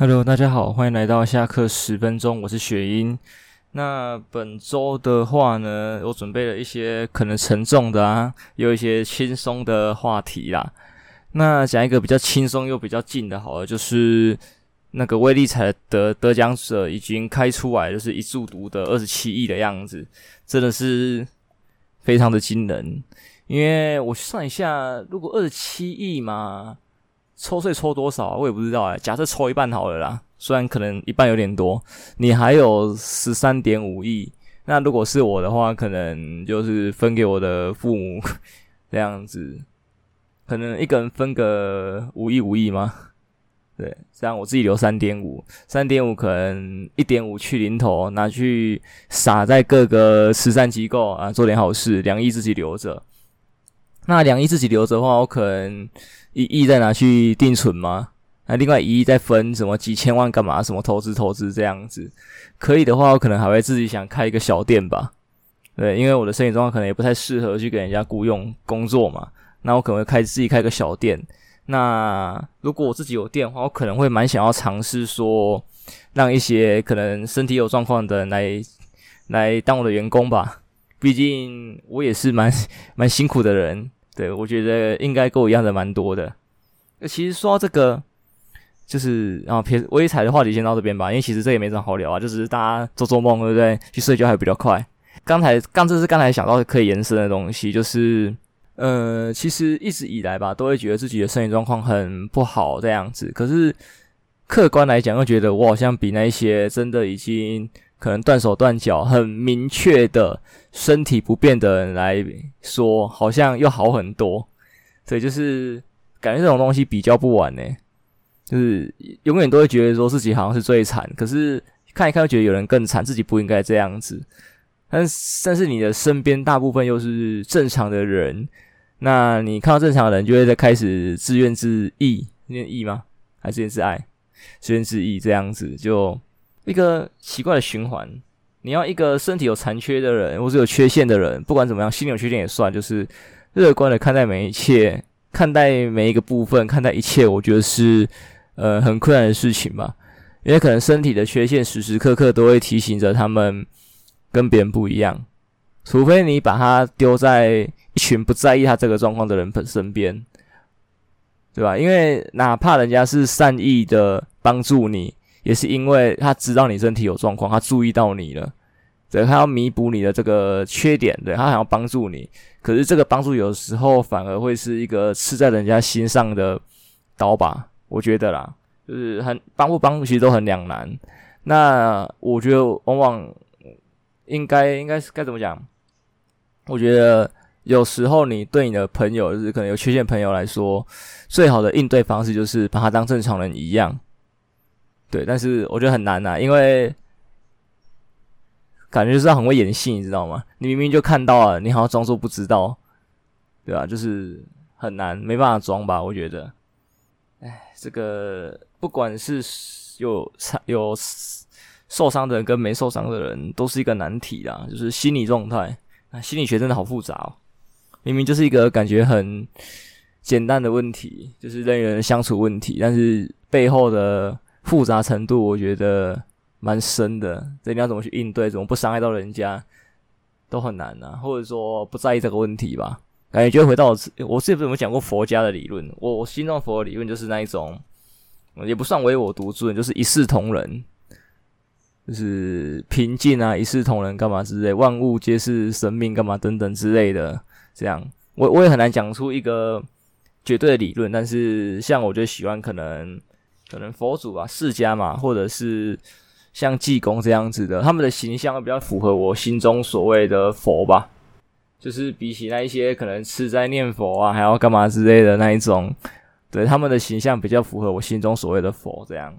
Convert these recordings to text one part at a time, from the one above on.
Hello，大家好，欢迎来到下课十分钟，我是雪英。那本周的话呢，我准备了一些可能沉重的啊，有一些轻松的话题啦。那讲一个比较轻松又比较近的，好了，就是那个威力彩的得得奖者已经开出来，就是一注独得二十七亿的样子，真的是非常的惊人。因为我算一下，如果二十七亿嘛。抽税抽多少啊？我也不知道哎、假设抽一半好了啦，虽然可能一半有点多，你还有十三点五亿。那如果是我的话，可能就是分给我的父母这样子，可能一个人分个五亿五亿吗？对，这样我自己留三点五，三点五可能一点五去零头，拿去撒在各个慈善机构啊，做点好事，两亿自己留着。那两亿自己留着的话，我可能。一亿再拿去定存吗？那另外一亿再分什么几千万干嘛？什么投资投资这样子？可以的话，我可能还会自己想开一个小店吧。对，因为我的身体状况可能也不太适合去给人家雇佣工作嘛。那我可能会开自己开个小店。那如果我自己有店的话，我可能会蛮想要尝试说，让一些可能身体有状况的人来来当我的员工吧。毕竟我也是蛮 蛮辛苦的人。对，我觉得应该跟我一样的蛮多的。那其实说到这个，就是啊，撇微彩的话题先到这边吧，因为其实这也没什么好聊啊，就只是大家做做梦，对不对？去睡觉还比较快。刚才刚这是刚才想到可以延伸的东西，就是呃，其实一直以来吧，都会觉得自己的身体状况很不好这样子。可是客观来讲，又觉得我好像比那些真的已经。可能断手断脚，很明确的身体不便的人来说，好像又好很多。所以就是感觉这种东西比较不完呢，就是永远都会觉得说自己好像是最惨，可是看一看又觉得有人更惨，自己不应该这样子。但是但是你的身边大部分又是正常的人，那你看到正常的人，就会在开始自怨自艾，念义吗？还是自怨自艾？自怨自艾这样子就。一个奇怪的循环，你要一个身体有残缺的人，或是有缺陷的人，不管怎么样，心理有缺陷也算，就是乐观的看待每一切，看待每一个部分，看待一切，我觉得是呃很困难的事情吧。因为可能身体的缺陷时时刻刻都会提醒着他们跟别人不一样，除非你把他丢在一群不在意他这个状况的人身边，对吧？因为哪怕人家是善意的帮助你。也是因为他知道你身体有状况，他注意到你了，对，他要弥补你的这个缺点，对，他想要帮助你。可是这个帮助有时候反而会是一个刺在人家心上的刀吧，我觉得啦，就是很帮不帮其实都很两难。那我觉得往往应该应该是该怎么讲？我觉得有时候你对你的朋友，就是可能有缺陷朋友来说，最好的应对方式就是把他当正常人一样。对，但是我觉得很难呐，因为感觉就是很会演戏，你知道吗？你明明就看到了，你好像装作不知道，对吧？就是很难，没办法装吧？我觉得，哎，这个不管是有有受伤的人跟没受伤的人，都是一个难题啦。就是心理状态，啊，心理学真的好复杂哦。明明就是一个感觉很简单的问题，就是人与人相处问题，但是背后的。复杂程度我觉得蛮深的，这你要怎么去应对，怎么不伤害到人家，都很难啊。或者说不在意这个问题吧，感觉就回到我，我是不是有没有讲过佛家的理论？我我心中佛的理论就是那一种，也不算唯我独尊，就是一视同仁，就是平静啊，一视同仁干嘛之类，万物皆是生命干嘛等等之类的。这样，我我也很难讲出一个绝对的理论，但是像我就喜欢可能。可能佛祖啊、释迦嘛，或者是像济公这样子的，他们的形象比较符合我心中所谓的佛吧。就是比起那一些可能吃斋念佛啊，还要干嘛之类的那一种，对他们的形象比较符合我心中所谓的佛。这样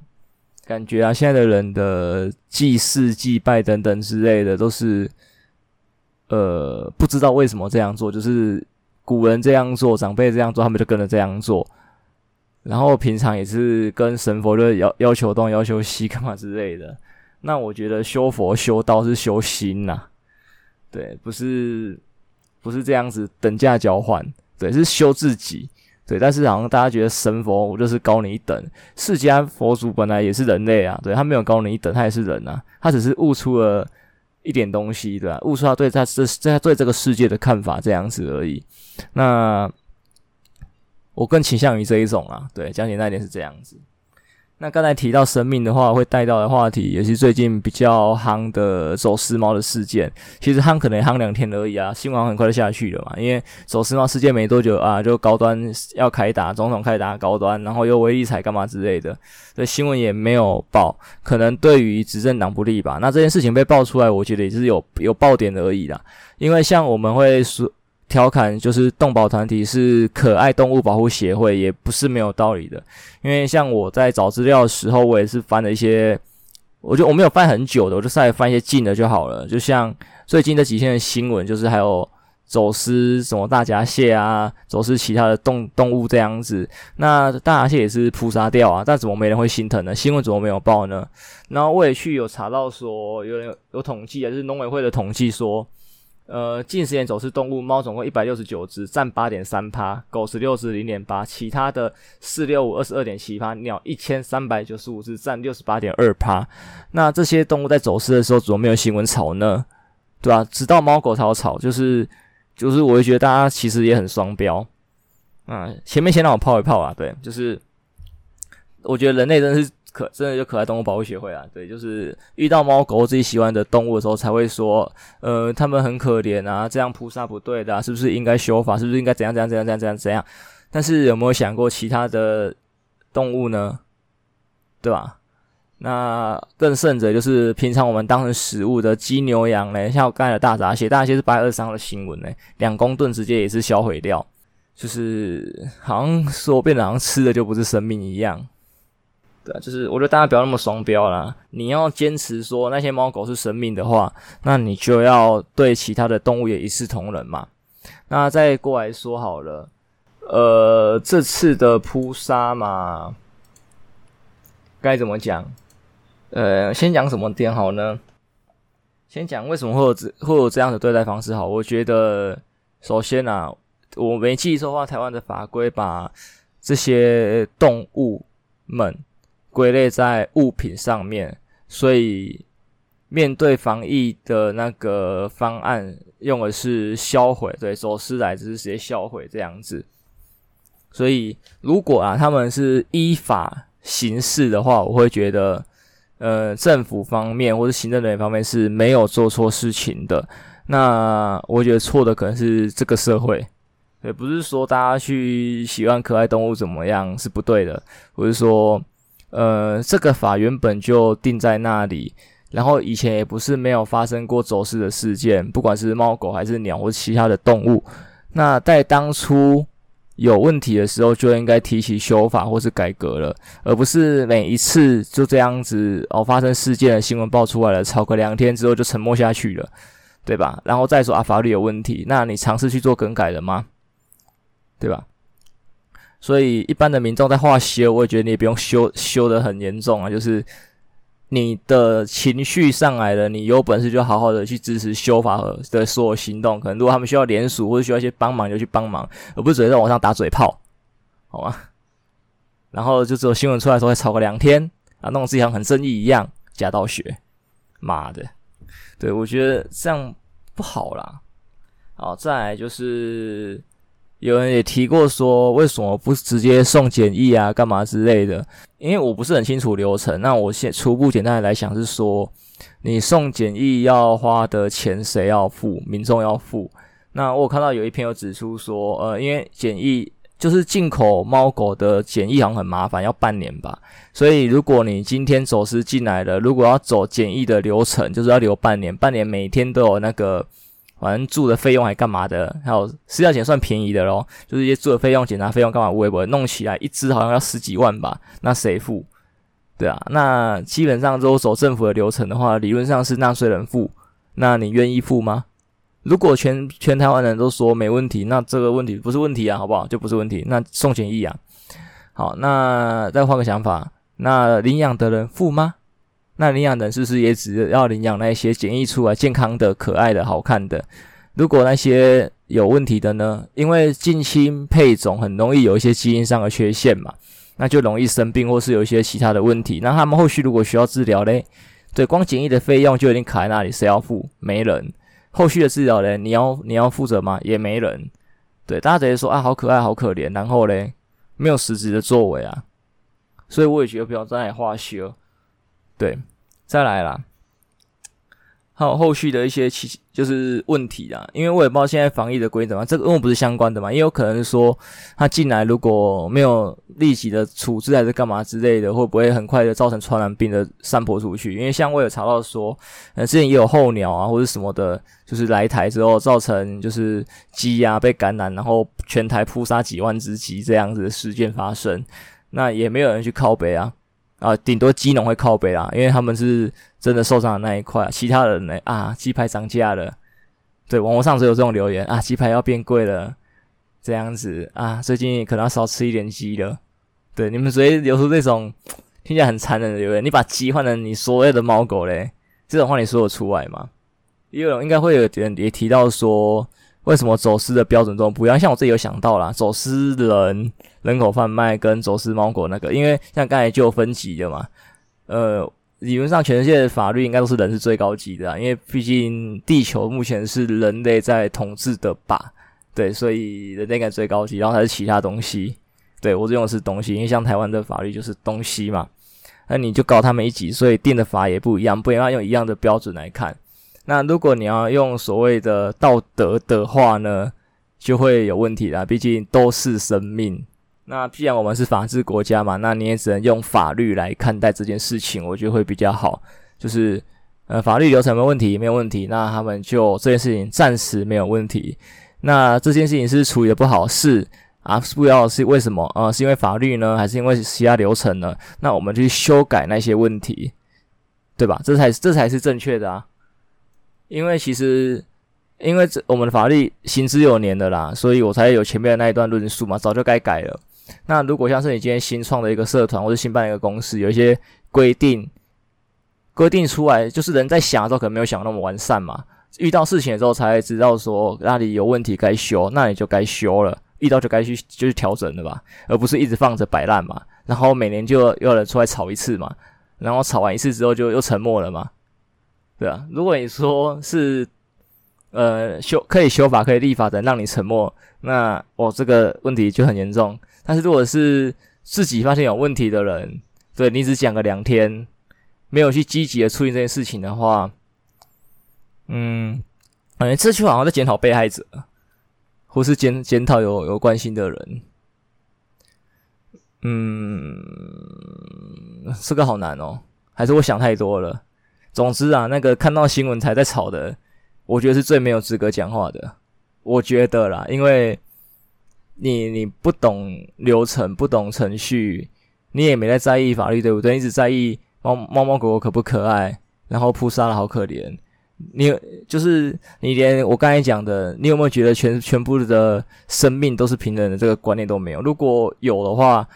感觉啊，现在的人的祭祀、祭拜等等之类的，都是呃不知道为什么这样做，就是古人这样做，长辈这样做，他们就跟着这样做。然后平常也是跟神佛就要要求东要求西干嘛之类的，那我觉得修佛修道是修心呐，对，不是不是这样子等价交换，对，是修自己，对，但是好像大家觉得神佛我就是高你一等，释迦佛祖本来也是人类啊，对，他没有高你一等，他也是人啊，他只是悟出了一点东西，对吧？悟出他对他这在对这个世界的看法这样子而已。那我更倾向于这一种啊，对，讲简单一点是这样子。那刚才提到生命的话，会带到的话题也是最近比较夯的走私猫的事件。其实夯可能夯两天而已啊，新闻很快就下去了嘛。因为走私猫事件没多久啊，就高端要开打，总统开打高端，然后又威力彩干嘛之类的，所以新闻也没有报，可能对于执政党不利吧。那这件事情被爆出来，我觉得也是有有爆点而已啦。因为像我们会说。调侃就是动保团体是可爱动物保护协会，也不是没有道理的。因为像我在找资料的时候，我也是翻了一些，我觉得我没有翻很久的，我就稍微翻一些近的就好了。就像最近这几天的新闻，就是还有走私什么大闸蟹啊，走私其他的动动物这样子。那大闸蟹也是扑杀掉啊，但怎么没人会心疼呢？新闻怎么没有报呢？然后我也去有查到说，有人有统计，啊，就是农委会的统计说。呃，近十年走私动物，猫总共一百六十九只，占八点三趴；狗十六只，零点八；其他的四六五二十二点七趴；鸟一千三百九十五只，占六十八点二趴。那这些动物在走私的时候，怎么没有新闻炒呢？对吧、直到猫狗才有炒，就是就是，我会觉得大家其实也很双标。嗯，前面先让我泡一泡啊，对，就是我觉得人类真的是。可真的就可爱动物保护协会啊，对，就是遇到猫狗自己喜欢的动物的时候，才会说，呃，他们很可怜啊，这样扑杀不对的啊，是不是应该修法？是不是应该怎样怎样怎样怎样怎样怎样？但是有没有想过其他的动物呢？对吧？那更甚者就是平常我们当成食物的鸡牛羊嘞，像我刚才的大闸蟹，大闸蟹是八月二十号的新闻嘞，两公吨直接也是销毁掉，就是好像说变得好像吃的就不是生命一样。对啊，就是我觉得大家不要那么双标啦。你要坚持说那些猫狗是生命的话，那你就要对其他的动物也一视同仁嘛。那再过来说好了，呃，这次的扑杀嘛，该怎么讲？呃，先讲什么点好呢？先讲为什么会有这会有这样的对待方式好？我觉得首先啊，我没记错的话，台湾的法规把这些动物们。归类在物品上面，所以面对防疫的那个方案，用的是销毁，对，走私来只是直接销毁这样子。所以如果啊，他们是依法行事的话，我会觉得，呃，政府方面或者行政人员方面是没有做错事情的。那我觉得错的可能是这个社会，也不是说大家去喜欢可爱动物怎么样是不对的，我是说。呃，这个法原本就定在那里，然后以前也不是没有发生过走私的事件，不管是猫狗还是鸟或其他的动物。那在当初有问题的时候，就应该提起修法或是改革了，而不是每一次就这样子哦，发生事件的新闻爆出来了，吵个两天之后就沉默下去了，对吧？然后再说啊，法律有问题，那你尝试去做更改了吗？对吧？所以，一般的民众在画修，我也觉得你也不用修修得很严重啊。就是你的情绪上来了，你有本事就好好的去支持修法的所有行动。可能如果他们需要联署或者需要一些帮忙，就去帮忙，而不是只在网上打嘴炮，好吗？然后就只有新闻出来的时候会吵个两天啊，弄得自己像很正义一样，假道学，妈的！对，我觉得这样不好啦。好，再来就是。有人也提过说，为什么不直接送检疫啊，干嘛之类的？因为我不是很清楚流程。那我先初步简单的来讲是说，你送检疫要花的钱谁要付？民众要付。那我看到有一篇有指出说，呃，因为检疫就是进口猫狗的检疫好像很麻烦，要半年吧。所以如果你今天走私进来了，如果要走检疫的流程，就是要留半年，半年每天都有那个。反正住的费用还干嘛的？还有私药检算便宜的咯，就是一些住的费用、检查费用干嘛？微博弄起来一支好像要十几万吧？那谁付？对啊，那基本上都走政府的流程的话，理论上是纳税人付。那你愿意付吗？如果全全台湾人都说没问题，那这个问题不是问题啊，好不好？就不是问题。那送检疫啊，好，那再换个想法，那领养的人付吗？那领养人是不是也只要领养那些检疫出来健康的、可爱的、好看的？如果那些有问题的呢？因为近亲配种很容易有一些基因上的缺陷嘛，那就容易生病或是有一些其他的问题。那他们后续如果需要治疗嘞，对，光检疫的费用就已经卡在那里，谁要付？没人。后续的治疗嘞，你要你要负责吗？也没人。对，大家直接说啊，好可爱，好可怜，然后嘞，没有实质的作为啊。所以我也觉得不要在那里花修。对，再来啦。还有后续的一些其就是问题啊，因为我也不知道现在防疫的规则嘛，这个跟我不是相关的嘛，也有可能是说他进来如果没有立即的处置还是干嘛之类的，会不会很快的造成传染病的散播出去？因为像我有查到说，呃，之前也有候鸟啊或者什么的，就是来台之后造成就是鸡啊被感染，然后全台扑杀几万只鸡这样子的事件发生，那也没有人去靠北啊。啊，顶多鸡农会靠北啦，因为他们是真的受伤的那一块。其他人呢？啊，鸡排涨价了，对，网络上只有这种留言啊，鸡排要变贵了，这样子啊，最近可能要少吃一点鸡了。对，你们直接留出这种 听起来很残忍的留言，你把鸡换成你所谓的猫狗嘞，这种话你说得出来吗？也有应该会有人也提到说。为什么走私的标准都不一样？像我自己有想到啦，走私人、人口贩卖跟走私猫狗那个，因为像刚才就有分级的嘛。呃，理论上全世界的法律应该都是人是最高级的啊，因为毕竟地球目前是人类在统治的吧？对，所以人类应该最高级，然后才是其他东西。对，我这用的是东西，因为像台湾的法律就是东西嘛，那你就搞他们一级，所以定的法也不一样，不应该用一样的标准来看。那如果你要用所谓的道德的话呢，就会有问题啦。毕竟都是生命。那既然我们是法治国家嘛，那你也只能用法律来看待这件事情，我觉得会比较好。就是呃，法律流程没问题，没有问题，那他们就这件事情暂时没有问题。那这件事情是处理的不好，是啊，不知道是为什么啊、是因为法律呢，还是因为其他流程呢？那我们去修改那些问题，对吧？这才这才是正确的啊。因为其实，因为这我们的法律行之有年的啦，所以我才有前面的那一段论述嘛，早就该改了。那如果像是你今天新创的一个社团或者新办一个公司，有一些规定规定出来，就是人在想的时候可能没有想那么完善嘛，遇到事情的时候才知道说那里有问题该修，那你就该修了，遇到就该去就去调整了吧，而不是一直放着摆烂嘛，然后每年就又有人出来吵一次嘛，然后吵完一次之后就又沉默了嘛。对啊，如果你说是，呃，修可以修法可以立法的让你沉默，那我、这个问题就很严重。但是如果是自己发现有问题的人，对你只讲个两天，没有去积极的处理这件事情的话，嗯，感觉这句话好像在检讨被害者，或是检检讨有有关心的人。嗯，这个好难哦，还是我想太多了。总之啊，那个看到新闻才在吵的，我觉得是最没有资格讲话的。我觉得啦，因为你你不懂流程，不懂程序，你也没在在意法律，对不对？你只在意猫猫猫狗狗可不可爱，然后扑杀了好可怜。你就是你连我刚才讲的，你有没有觉得全全部的生命都是平等的这个观念都没有？如果有的话。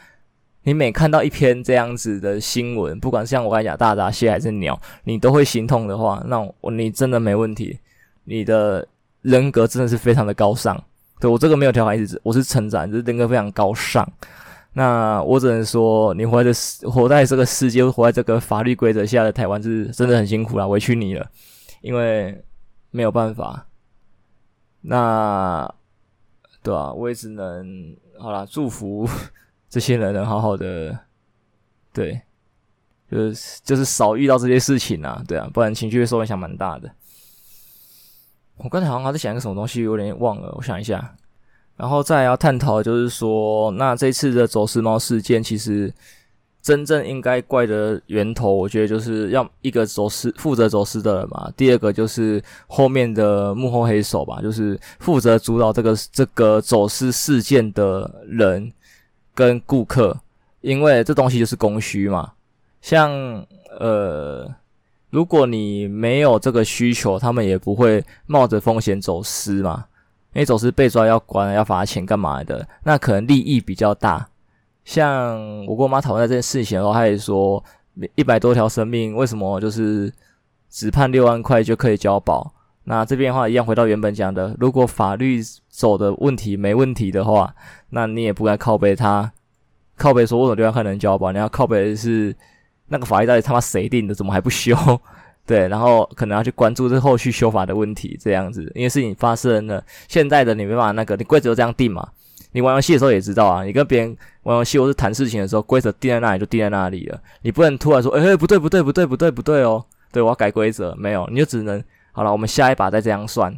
你每看到一篇这样子的新闻，不管是像我刚才讲大闸蟹还是鸟，你都会心痛的话，那我你真的没问题，你的人格真的是非常的高尚。对，我这个没有调侃意思，我是称赞，就是人格非常高尚。那我只能说，你活在活在这个世界，活在这个法律规则下的台湾，是真的很辛苦啦，委屈你了，因为没有办法。那对啊，我也只能好啦，祝福。这些人能好好的，对，就是就是少遇到这些事情啊，对啊，不然情绪会受影响蛮大的。我刚才好像还在想一个什么东西，有点忘了，我想一下。然后再要探讨就是说，那这次的走私猫事件，其实真正应该怪的源头，我觉得就是要一个走私负责走私的人嘛，第二个就是后面的幕后黑手吧，就是负责主导这个这个走私事件的人。跟顾客，因为这东西就是供需嘛。像呃，如果你没有这个需求，他们也不会冒着风险走私嘛。因为走私被抓要关要罚钱干嘛的，那可能利益比较大。像我跟我妈讨论这件事情的时候，她也说一百多条生命，为什么就是只判六万块就可以交保？那这边的话，一样回到原本讲的，如果法律走的问题没问题的话，那你也不该靠背他，靠背说为什么对方可能交保？你要靠背的是那个法律到底他妈谁定的？怎么还不修？对，然后可能要去关注这后续修法的问题，这样子，因为事情发生了，现在的你没办法那个，你规则这样定嘛？你玩游戏的时候也知道啊，你跟别人玩游戏或是谈事情的时候，规则定在那里就定在那里了，你不能突然说，哎、不对不对不对不对不对哦，对我要改规则，没有，你就只能。好了，我们下一把再这样算，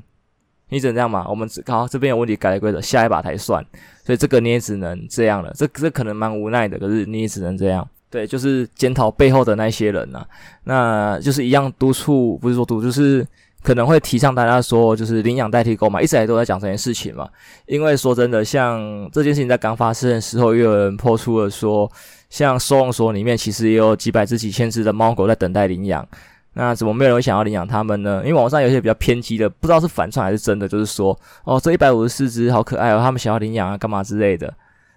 你只能这样嘛？我们好这边有问题改了规则，下一把才算，所以这个你也只能这样了。这这可能蛮无奈的，可是你也只能这样。对，就是检讨背后的那些人呐、那就是一样督促，不是说督，就是可能会提倡大家说，就是领养代替购买，一直以来都在讲这件事情嘛。因为说真的，像这件事情在刚发生的时候，又有人抛出了说，像收容所里面其实也有几百只、几千只的猫狗在等待领养。那怎么没有人会想要领养他们呢？因为网上有些比较偏激的，不知道是反串还是真的，就是说，哦，这一百五十四只好可爱哦，他们想要领养啊，干嘛之类的。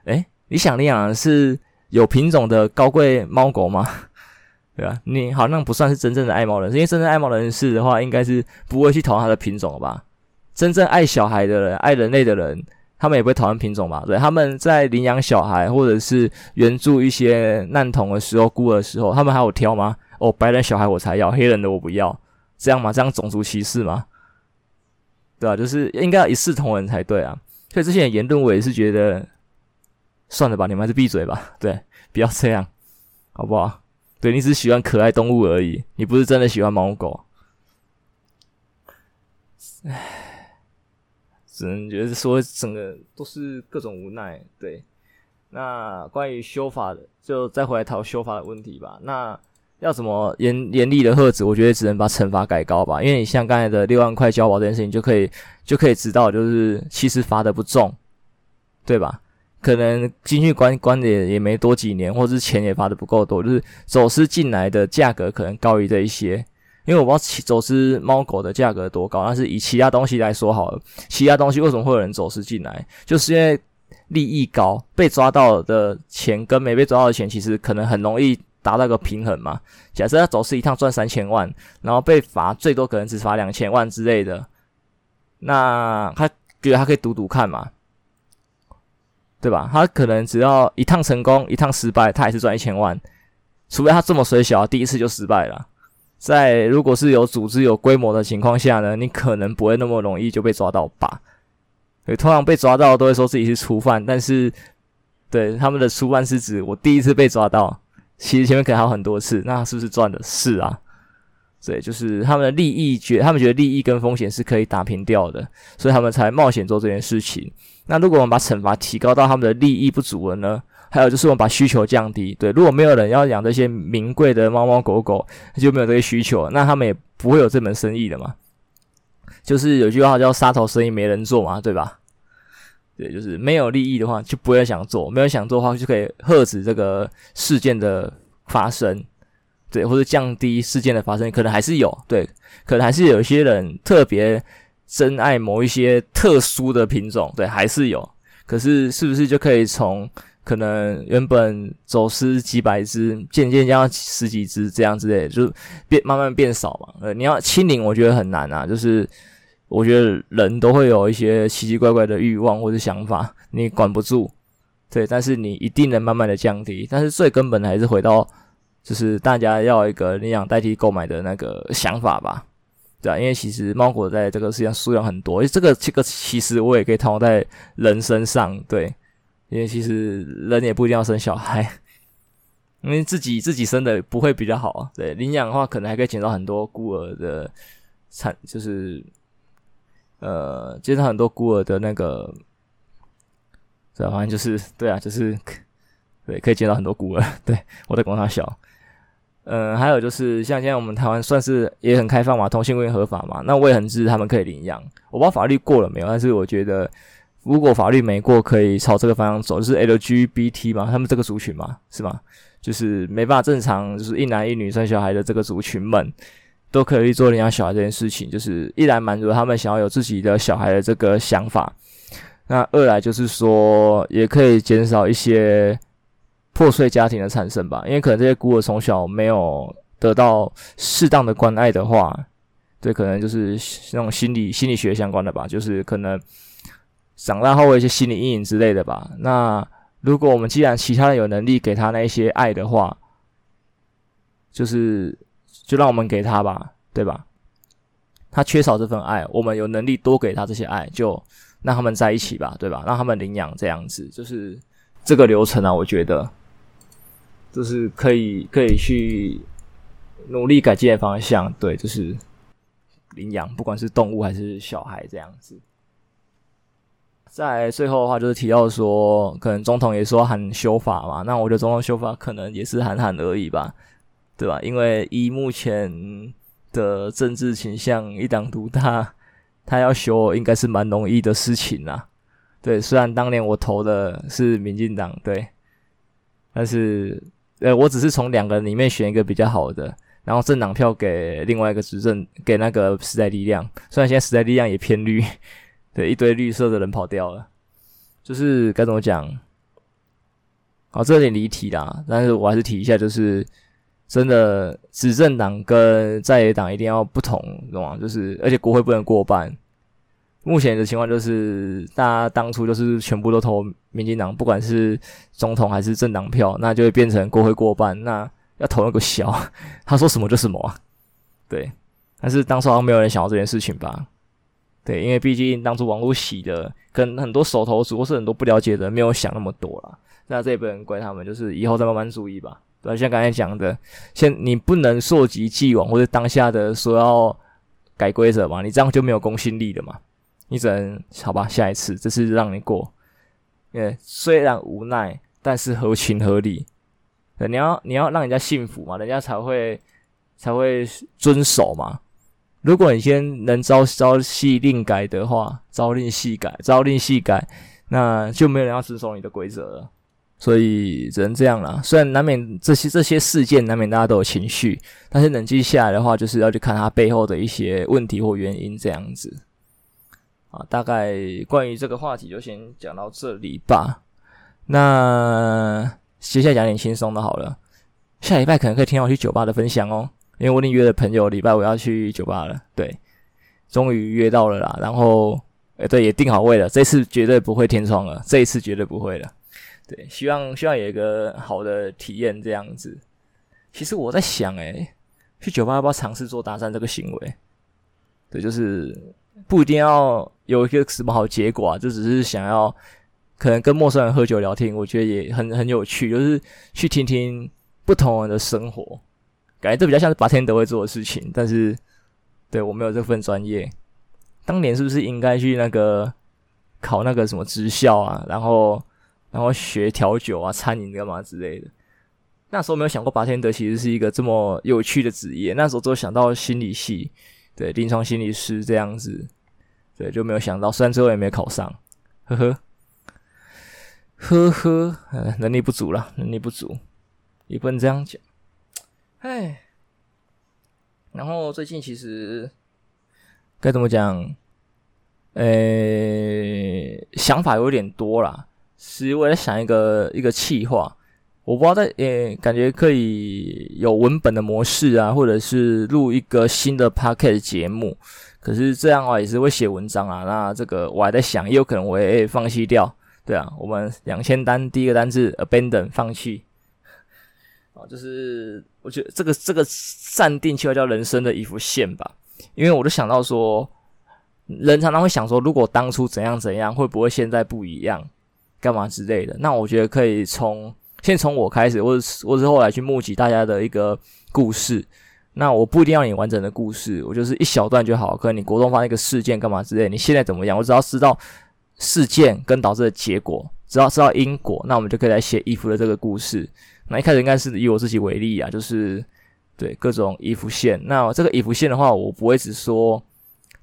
诶，你想领养的是有品种的高贵猫狗吗？对吧？你好像不算是真正的爱猫人士，因为真正爱猫人士的话，应该是不会去讨厌它的品种吧？真正爱小孩的人、爱人类的人，他们也不会讨厌品种吧？对，他们在领养小孩或者是援助一些难童的时候、孤儿的时候，他们还有挑吗？哦，白人小孩我才要，黑人的我不要，这样吗？这样种族歧视吗？对、啊？就是应该要一视同仁才对啊。所以这些言论我也是觉得，算了吧，你们还是闭嘴吧。对，不要这样，好不好？对，你只喜欢可爱动物而已，你不是真的喜欢猫狗。唉，只能觉得说整个都是各种无奈。对，那关于修法的，就再回来讨修法的问题吧。那。要怎么严严厉的遏止？我觉得只能把惩罚改高吧。因为你像刚才的六万块交保这件事情，就可以就可以知道，就是其实罚的不重，对吧？可能进去关关的也没多几年，或者是钱也罚的不够多，就是走私进来的价格可能高于这一些。因为我不知道其走私猫狗的价格多高，但是以其他东西来说好了，其他东西为什么会有人走私进来？就是因为利益高，被抓到的钱跟没被抓到的钱，其实可能很容易。达到个平衡嘛？假设他走私一趟赚三千万，然后被罚最多可能只罚两千万之类的，那他觉得他可以赌赌看嘛？对吧？他可能只要一趟成功，一趟失败，他还是赚一千万。除非他这么水小，第一次就失败了。在如果是有组织、有规模的情况下呢，你可能不会那么容易就被抓到吧？对，通常被抓到都会说自己是初犯，但是对他们的初犯是指我第一次被抓到。其实前面可能还有很多次，那是不是赚的？是啊，对，就是他们的利益觉，他们觉得利益跟风险是可以打平掉的，所以他们才冒险做这件事情。那如果我们把惩罚提高到他们的利益不足了呢？还有就是我们把需求降低，对，如果没有人要养这些名贵的猫猫狗狗，就没有这些需求，那他们也不会有这门生意的嘛。就是有句话叫“杀头生意没人做”嘛，对吧？对，就是没有利益的话，就不会想做；没有想做的话，就可以遏止这个事件的发生，对，或者降低事件的发生，可能还是有，对，可能还是有一些人特别珍爱某一些特殊的品种，对，还是有。可是，是不是就可以从可能原本走私几百只，渐渐降到十几只这样之类的，就变慢慢变少嘛？呃，你要清零，我觉得很难啊，就是。我觉得人都会有一些奇奇怪怪的欲望或者想法，你管不住，对，但是你一定能慢慢的降低。但是最根本的还是回到，就是大家要一个领养代替购买的那个想法吧，对啊，因为其实猫狗在这个世界上数量很多，这个这个其实我也可以套在人身上，对，因为其实人也不一定要生小孩，因为自己自己生的不会比较好，对，领养的话可能还可以减少很多孤儿的产，就是。呃，接上很多孤儿的那个，对，反正就是对啊，就是对，可以见到很多孤儿。对，我在广场小。嗯、还有就是像现在我们台湾算是也很开放嘛，同性婚姻合法嘛，那我也很支持他们可以领养。我不知道法律过了没有，但是我觉得如果法律没过，可以朝这个方向走，就是 LGBT 嘛，他们这个族群嘛，是吗？就是没办法正常，就是一男一女生小孩的这个族群们。都可以去做领养小孩这件事情，就是一来满足他们想要有自己的小孩的这个想法，那二来就是说也可以减少一些破碎家庭的产生吧。因为可能这些孤儿从小没有得到适当的关爱的话，对，可能就是那种心理心理学相关的吧，就是可能长大后的一些心理阴影之类的吧。那如果我们既然其他人有能力给他那一些爱的话，就是就让我们给他吧，对吧？他缺少这份爱，我们有能力多给他这些爱，就让他们在一起吧，对吧？让他们领养这样子，就是这个流程啊，我觉得就是可以可以去努力改进的方向，对，就是领养，不管是动物还是小孩这样子。在最后的话，就是提到说，可能总统也说喊修法嘛，那我觉得总统修法可能也是喊喊而已吧，对吧？因为以目前。的政治倾向一党独大，他要修应该是蛮容易的事情啦。对，虽然当年我投的是民进党，对，但是呃，我只是从两个人里面选一个比较好的，然后政党票给另外一个执政，给那个时代力量。虽然现在时代力量也偏绿，对，一堆绿色的人跑掉了，就是该怎么讲？好，这有点离题啦，但是我还是提一下，就是。真的，执政党跟在野党一定要不同，懂吗？就是，而且国会不能过半。目前的情况就是，大家当初就是全部都投民进党，不管是总统还是政党票，那就会变成国会过半。那要投那个小，他说什么就什么啊。对，但是当时好像没有人想到这件事情吧？对，因为毕竟当初网络洗的，跟很多手头主或是很多不了解的没有想那么多啦。那这也不能怪他们，就是以后再慢慢注意吧。对，像刚才讲的，现你不能溯及既往或者当下的说要改规则嘛，你这样就没有公信力了嘛。你只能好吧，下一次这次让你过。呃，虽然无奈，但是合情合理。对，你要你要让人家信服嘛，人家才会才会遵守嘛。如果你先能朝朝夕令改的话，朝令夕改，朝令夕改，那就没有人要遵守你的规则了。所以只能这样啦。虽然难免这些这些事件难免大家都有情绪，但是冷静下来的话，就是要去看它背后的一些问题或原因这样子。啊，大概关于这个话题就先讲到这里吧。那接下来讲点轻松的好了。下礼拜可能可以听到我去酒吧的分享哦，因为我已经约了朋友，礼拜五要去酒吧了。对，终于约到了啦。然后，诶，对，也定好位了。这次绝对不会天窗了，这一次绝对不会了。对，希望希望有一个好的体验这样子。其实我在想，诶，去酒吧要不要尝试做搭讪这个行为？对，就是不一定要有一个什么好结果啊，就只是想要可能跟陌生人喝酒聊天，我觉得也很很有趣，就是去听听不同人的生活，感觉这比较像是白天都会做的事情。但是，对，我没有这份专业。当年是不是应该去那个考那个什么职校啊？然后。然后学调酒啊、餐饮干嘛之类的。那时候没有想过，八天德其实是一个这么有趣的职业。那时候只有想到心理系，对，临床心理师这样子，对，就没有想到，虽然最后也没考上，呵呵，呵呵，呃，能力不足了，能力不足，也不能这样讲。唉，然后最近其实该怎么讲？诶，想法有点多啦。其实我在想一个一个企划，我不知道在诶、感觉可以有文本的模式啊，或者是录一个新的 podcast 节目。可是这样的话也是会写文章啊。那这个我还在想，也有可能我会放弃掉。对啊，我们两千单第一个单字 abandon 放弃。啊，就是我觉得这个这个暂定计划叫人生的一幅线吧，因为我就想到说，人常常会想说，如果当初怎样怎样，会不会现在不一样？干嘛之类的？那我觉得可以从先从我开始，或者或者后来去募集大家的一个故事。那我不一定要你完整的故事，我就是一小段就好。可能你国中发生一个事件干嘛之类，你现在怎么样？我只要知道事件跟导致的结果，只要知道因果，那我们就可以来写衣服的这个故事。那一开始应该是以我自己为例啊，就是对各种衣服线。那这个衣服线的话，我不会只说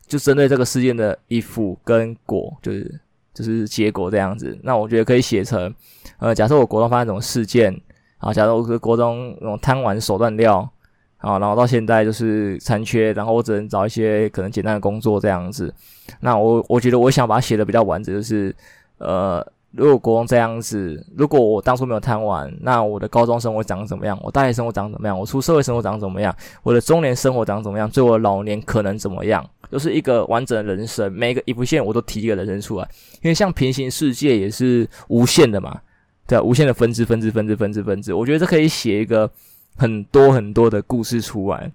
就针对这个事件的衣服跟果，就是。就是结果这样子，那我觉得可以写成，呃，假设我国中发生这种事件，啊，假设我是国中那种贪玩手段掉，啊，然后到现在就是残缺，然后我只能找一些可能简单的工作这样子，那我我觉得我想把它写的比较完整，就是，呃，如果国中这样子，如果我当初没有贪玩，那我的高中生活长怎么样？我大学生活长怎么样？我出社会生活长怎么样？我的中年生活长怎么样？最后我老年可能怎么样？就是一个完整的人生，每一个一部线我都提一个人生出来，因为像平行世界也是无限的嘛，对啊，无限的分支、分支、分支、分支、分支，我觉得这可以写一个很多很多的故事出来。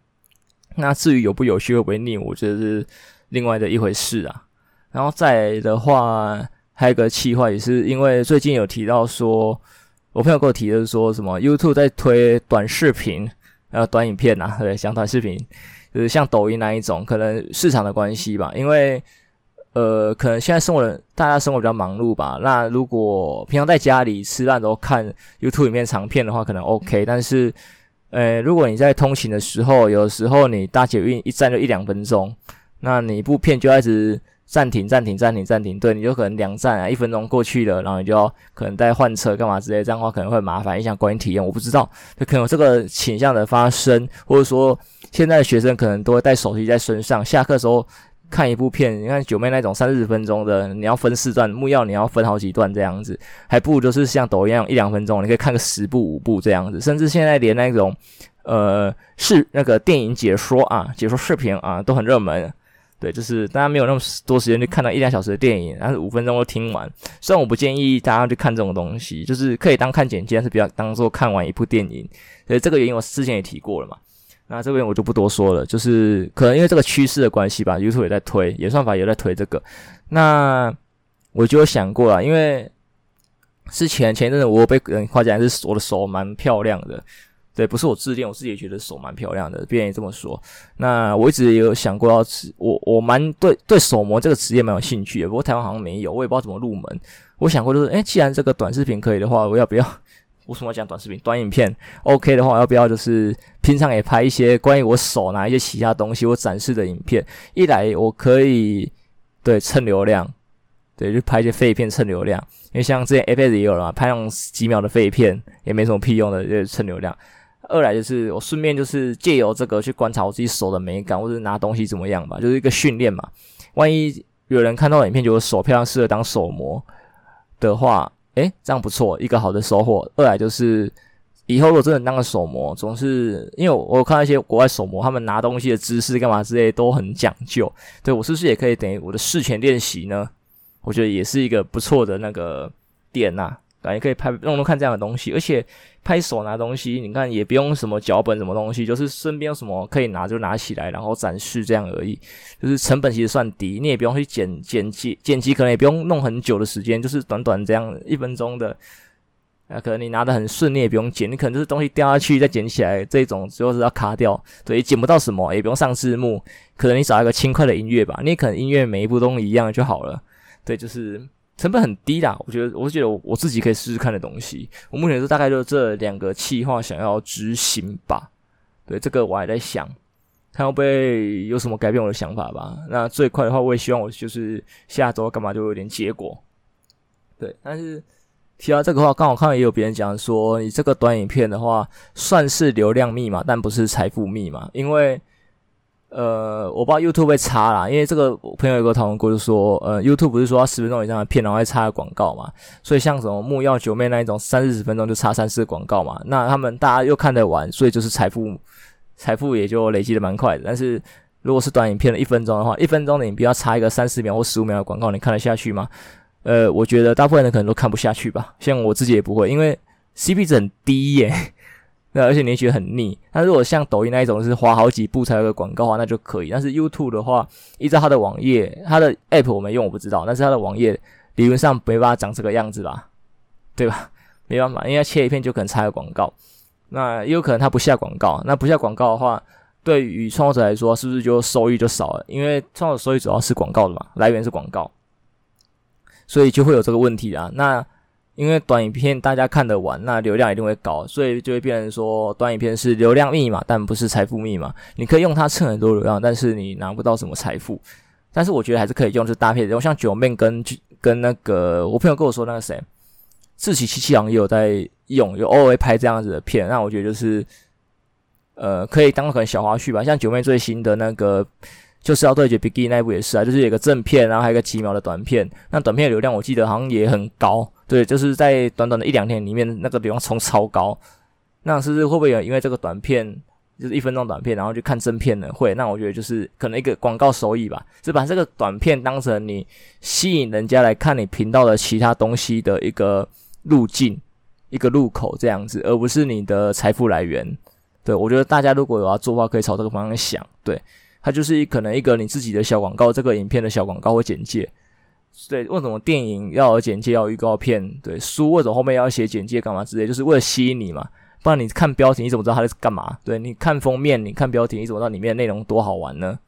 那至于有不有趣会不会腻，我觉得是另外的一回事啊。然后再的话。还有一个气话，也是因为最近有提到说，我朋友跟我提的是说什么 YouTube 在推短视频，呃，短影片呐，对，像短视频，就是像抖音那一种，可能市场的关系吧。因为呃，可能现在生活的大家生活比较忙碌吧。那如果平常在家里吃饭都看 YouTube 里面长片的话，可能 OK。但是，呃，如果你在通勤的时候，有时候你搭捷运一站就一两分钟，那你一部片就要一直。暂停，暂停，暂停，暂停。对，你就可能两站啊，一分钟过去了，然后你就要可能再换车干嘛之类，这样的话可能会麻烦，影响观影体验。我不知道，就可能有这个倾向的发生，或者说现在的学生可能都会带手机在身上，下课时候看一部片。你看九妹那种三四十分钟的，你要分四段，木曜你要分好几段这样子，还不如就是像抖音一样一两分钟，你可以看个十部五部这样子，甚至现在连那种呃是那个电影解说啊，解说视频啊都很热门。对，就是大家没有那么多时间去看到一两小时的电影，但是五分钟就听完。虽然我不建议大家去看这种东西，就是可以当看简介，是不要当做看完一部电影。所以这个原因我之前也提过了嘛。那这边我就不多说了，就是可能因为这个趋势的关系吧，YouTube 也在推，演算法也在推这个。那我就有想过了，因为之前前一阵子我被人夸奖是我的手蛮漂亮的。对，不是我自恋，我自己也觉得手蛮漂亮的，别人也这么说。那我一直也有想过要职，我我蛮对对手模这个职业蛮有兴趣的，不过台湾好像没有，我也不知道怎么入门。我想过就是，诶，既然这个短视频可以的话，我要不要？为什么要讲短视频？短影片 OK 的话，要不要就是平常也拍一些关于我手拿一些其他东西我展示的影片？一来我可以对蹭流量，对，就拍一些废片蹭流量。因为像之前 a p e 也有了嘛，拍那种几秒的废片也没什么屁用的，就是蹭流量。二来就是我顺便就是借由这个去观察我自己手的美感，或者拿东西怎么样吧，就是一个训练嘛。万一有人看到影片觉得手漂亮，适合当手模的话，诶，这样不错，一个好的收获。二来就是以后如果真的当个手模，总是因为我我看到一些国外手模，他们拿东西的姿势干嘛之类都很讲究。对，我是不是也可以等于我的事前练习呢？我觉得也是一个不错的那个点呐、感觉可以拍弄弄看这样的东西，而且拍手拿东西，你看也不用什么脚本什么东西，就是身边有什么可以拿就拿起来，然后展示这样而已。就是成本其实算低，你也不用去剪剪辑，剪辑可能也不用弄很久的时间，就是短短这样一分钟的。啊，可能你拿的很顺，你也不用剪，你可能就是东西掉下去再捡起来，这种最后是要卡掉，对，剪不到什么，也不用上字幕，可能你找一个轻快的音乐吧，你可能音乐每一部都一样就好了，对，就是。成本很低啦，我觉得，我觉得我自己可以试试看的东西。我目前是大概就这两个企划想要执行吧。对，这个我还在想，看会不会有什么改变我的想法吧。那最快的话，我也希望我就是下周干嘛就有点结果。对，但是提到这个话，刚好看到也有别人讲说，你这个短影片的话算是流量密码，但不是财富密码，因为。呃，我不知道 YouTube 被插啦，因为这个我朋友有个讨论过，就说，呃，YouTube 不是说要十分钟以上的片，然后再插个广告嘛？所以像什么木曜九妹那一种三四十分钟就插三四广告嘛，那他们大家又看得完，所以就是财富，财富也就累积的蛮快的。但是如果是短影片的一分钟的话，一分钟的你不要插一个三十秒或十五秒的广告，你看得下去吗？呃，我觉得大部分人可能都看不下去吧，像我自己也不会，因为 CP 值很低耶。那，而且你也觉得很腻。那如果像抖音那一种是滑好几步才有个广告的话，那就可以。但是 YouTube 的话，依照它的网页，它的 App 我没用，我不知道。但是它的网页理论上没办法长这个样子吧？对吧？没办法，因为切一片就可能插个广告。那也有可能它不下广告。那不下广告的话，对于创作者来说，是不是就收益就少了？因为创作收益主要是广告的嘛，来源是广告，所以就会有这个问题啊。那因为短影片大家看得完，那流量一定会高，所以就会变成说短影片是流量密码，但不是财富密码。你可以用它蹭很多流量，但是你拿不到什么财富。但是我觉得还是可以用，就搭配的。像九妹跟跟那个我朋友跟我说那个谁，志祺七七郎也有在用，有偶尔会拍这样子的片。那我觉得就是呃，可以当可能小花絮吧。像九妹最新的那个。就是要对决 Biggie 那一部也是啊，就是有个正片，然后还有个几秒的短片。那短片的流量我记得好像也很高，对，就是在短短的一两天里面，那个流量冲超高。那是不是会不会有因为这个短片就是一分钟短片，然后去看正片呢？会。那我觉得就是可能一个广告收益吧，是把这个短片当成你吸引人家来看你频道的其他东西的一个路径、一个入口这样子，而不是你的财富来源。对，我觉得大家如果有要做的话，可以朝这个方向想。对，它就是可能一个你自己的小广告，这个影片的小广告或简介。对，为什么电影要有简介，要预告片？对，书为什么后面要写简介干嘛之类，就是为了吸引你嘛。不然你看标题，你怎么知道它是干嘛？对，你看封面，你看标题，你怎么知道里面的内容多好玩呢？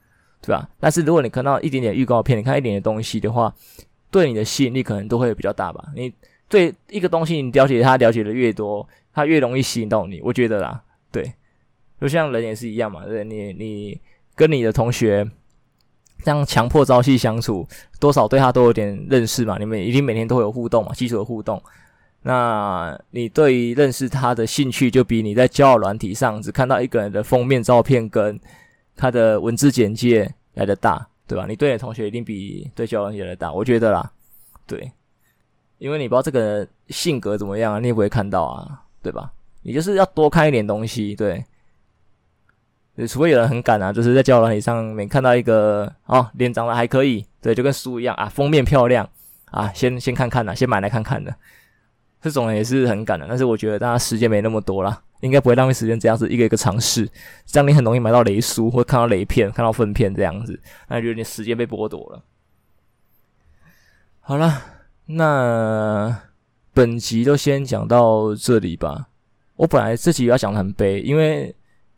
对吧？但是如果你看到一点点预告片，你看一点点东西的话，对你的吸引力可能都会比较大吧。你对一个东西你了解它了解的越多，它越容易吸引到你。我觉得啦，对，就像人也是一样嘛。对，你你跟你的同学这样强迫朝夕相处，多少对他都有点认识嘛。你们一定每天都有互动嘛，基础的互动。那你对于认识他的兴趣，就比你在交友软体上只看到一个人的封面照片跟他的文字简介来的大，对吧？你对你的同学一定比对交友软体来的大，我觉得啦，对，因为你不知道这个人性格怎么样啊，你也不会看到啊，对吧？你就是要多看一点东西，对，除非有人很赶啊，就是在交友软体上面看到一个哦，脸长得还可以，对，就跟书一样啊，封面漂亮啊，先先看看的，先买来看看的。这种人也是很赶的，但是我觉得大家时间没那么多啦，应该不会浪费时间这样子一个一个尝试，这样你很容易买到雷书或看到雷片、看到粪片这样子，那就有点时间被剥夺了。好了，那本集就先讲到这里吧。我本来这集要讲的很悲，因为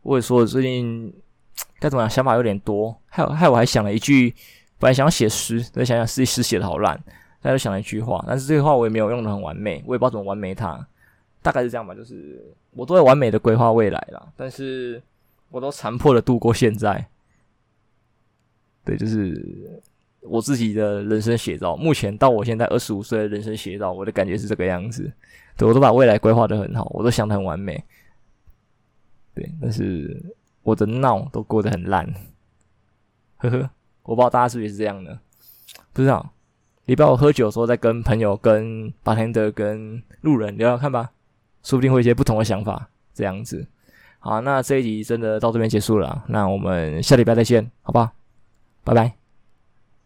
我也说最近该怎么样，想法有点多，还有还有我还想了一句，本来想要写诗，但想想自己诗写的好烂。大家就想了一句话，但是这句话我也没有用的很完美，我也不知道怎么完美它，大概是这样吧，就是我都会完美的规划未来啦，但是我都残破的度过现在，对，就是我自己的人生写照。目前到我现在二十五岁的人生写照，我的感觉是这个样子，对，我都把未来规划的很好，我都想的很完美，对，但是我的闹都过得很烂，呵呵，我不知道大家是不是也是这样的，不知道。礼拜五喝酒的时候，再跟朋友、跟巴天德、跟路人聊聊看吧，说不定会有一些不同的想法。这样子，好，那这一集真的到这边结束了，那我们下礼拜再见，好不好？拜拜。